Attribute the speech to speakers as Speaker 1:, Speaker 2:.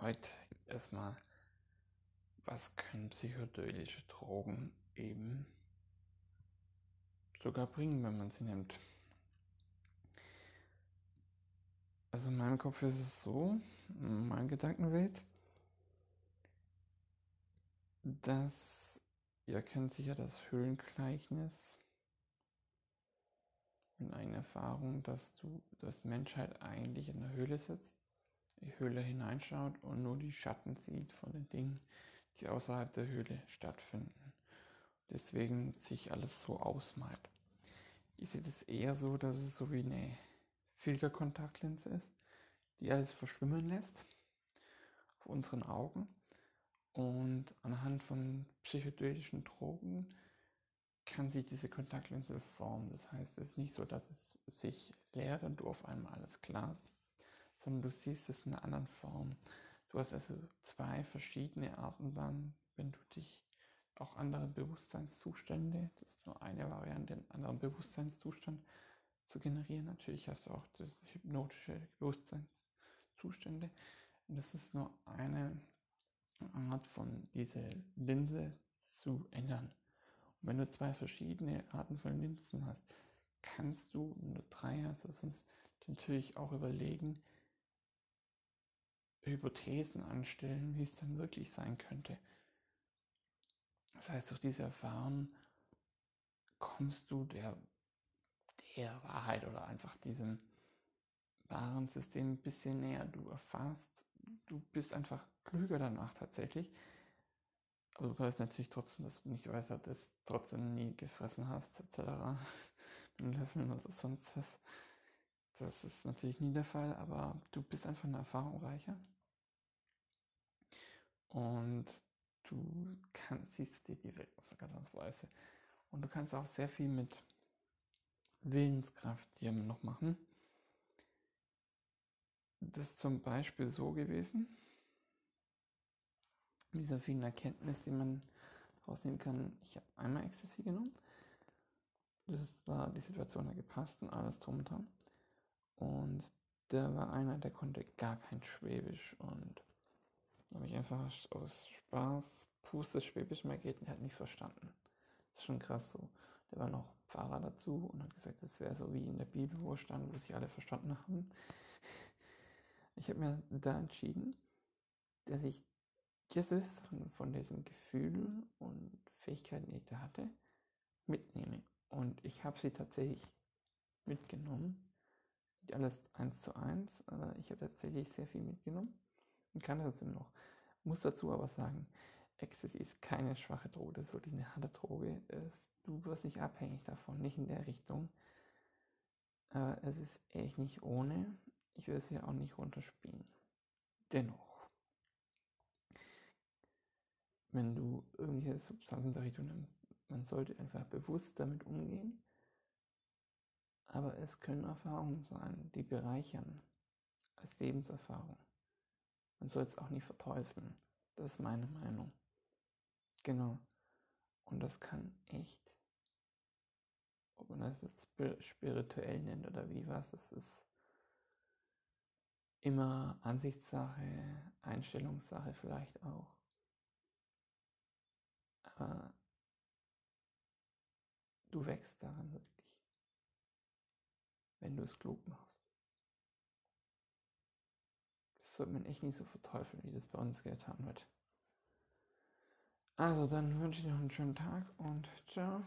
Speaker 1: Heute erstmal, was können psychedelische Drogen eben sogar bringen, wenn man sie nimmt? Also in meinem Kopf ist es so, meine Gedankenwelt, dass ihr kennt sicher das Höhlengleichnis in einer Erfahrung, dass du, dass Menschheit eigentlich in der Höhle sitzt die Höhle hineinschaut und nur die Schatten sieht von den Dingen, die außerhalb der Höhle stattfinden. Deswegen sich alles so ausmalt. Ich sehe das eher so, dass es so wie eine Filterkontaktlinse ist, die alles verschwimmen lässt auf unseren Augen. Und anhand von psychedelischen Drogen kann sich diese Kontaktlinse formen. Das heißt, es ist nicht so, dass es sich leert und du auf einmal alles klar siehst, sondern du siehst es in einer anderen Form. Du hast also zwei verschiedene Arten dann, wenn du dich auch andere Bewusstseinszustände, das ist nur eine Variante, einen anderen Bewusstseinszustand zu generieren. Natürlich hast du auch das hypnotische Bewusstseinszustände. Und das ist nur eine Art von dieser Linse zu ändern. Und wenn du zwei verschiedene Arten von Linsen hast, kannst du, wenn du drei hast, also natürlich auch überlegen, Hypothesen anstellen, wie es dann wirklich sein könnte. Das heißt, durch diese Erfahrung kommst du der, der Wahrheit oder einfach diesem wahren System ein bisschen näher. Du erfährst, du bist einfach klüger danach tatsächlich. Aber du weißt natürlich trotzdem, dass du nicht weißt, dass du es trotzdem nie gefressen hast, etc. Mit Löffeln oder sonst was. Das ist natürlich nie der Fall, aber du bist einfach eine Erfahrung reicher. Und du kannst, siehst dir die Welt auf eine ganz andere Weise. Und du kannst auch sehr viel mit Willenskraft hier noch machen. Das ist zum Beispiel so gewesen, mit dieser vielen Erkenntnis, die man rausnehmen kann. Ich habe einmal Ecstasy genommen. Das war, die Situation hat gepasst und alles drum und dran. Und da war einer, der konnte gar kein Schwäbisch und habe ich einfach aus Spaß Puste Schwäbisch mehr geht und hat nicht verstanden. Das ist schon krass so. Der war noch Pfarrer dazu und hat gesagt, das wäre so wie in der Bibel, wo stand, wo sich alle verstanden haben. Ich habe mir da entschieden, dass ich Jesus von diesem Gefühl und Fähigkeiten, die ich da hatte, mitnehme. Und ich habe sie tatsächlich mitgenommen alles eins zu eins. Ich habe tatsächlich sehr viel mitgenommen kann das immer noch. Muss dazu aber sagen, Ecstasy ist keine schwache Droge, das ist wirklich eine harte Droge. Du wirst nicht abhängig davon, nicht in der Richtung. Es ist echt nicht ohne. Ich will es ja auch nicht runterspielen. Dennoch, wenn du irgendwelche Substanzen der Richtung nimmst, man sollte einfach bewusst damit umgehen aber es können Erfahrungen sein, die bereichern als Lebenserfahrung. Man soll es auch nicht verteufeln. Das ist meine Meinung. Genau. Und das kann echt, ob man das jetzt spirituell nennt oder wie was, das ist immer Ansichtssache, Einstellungssache vielleicht auch. Aber du wächst daran wirklich wenn du es klug machst. Das sollte man echt nicht so verteufeln, wie das bei uns getan wird. Also, dann wünsche ich noch einen schönen Tag und ciao.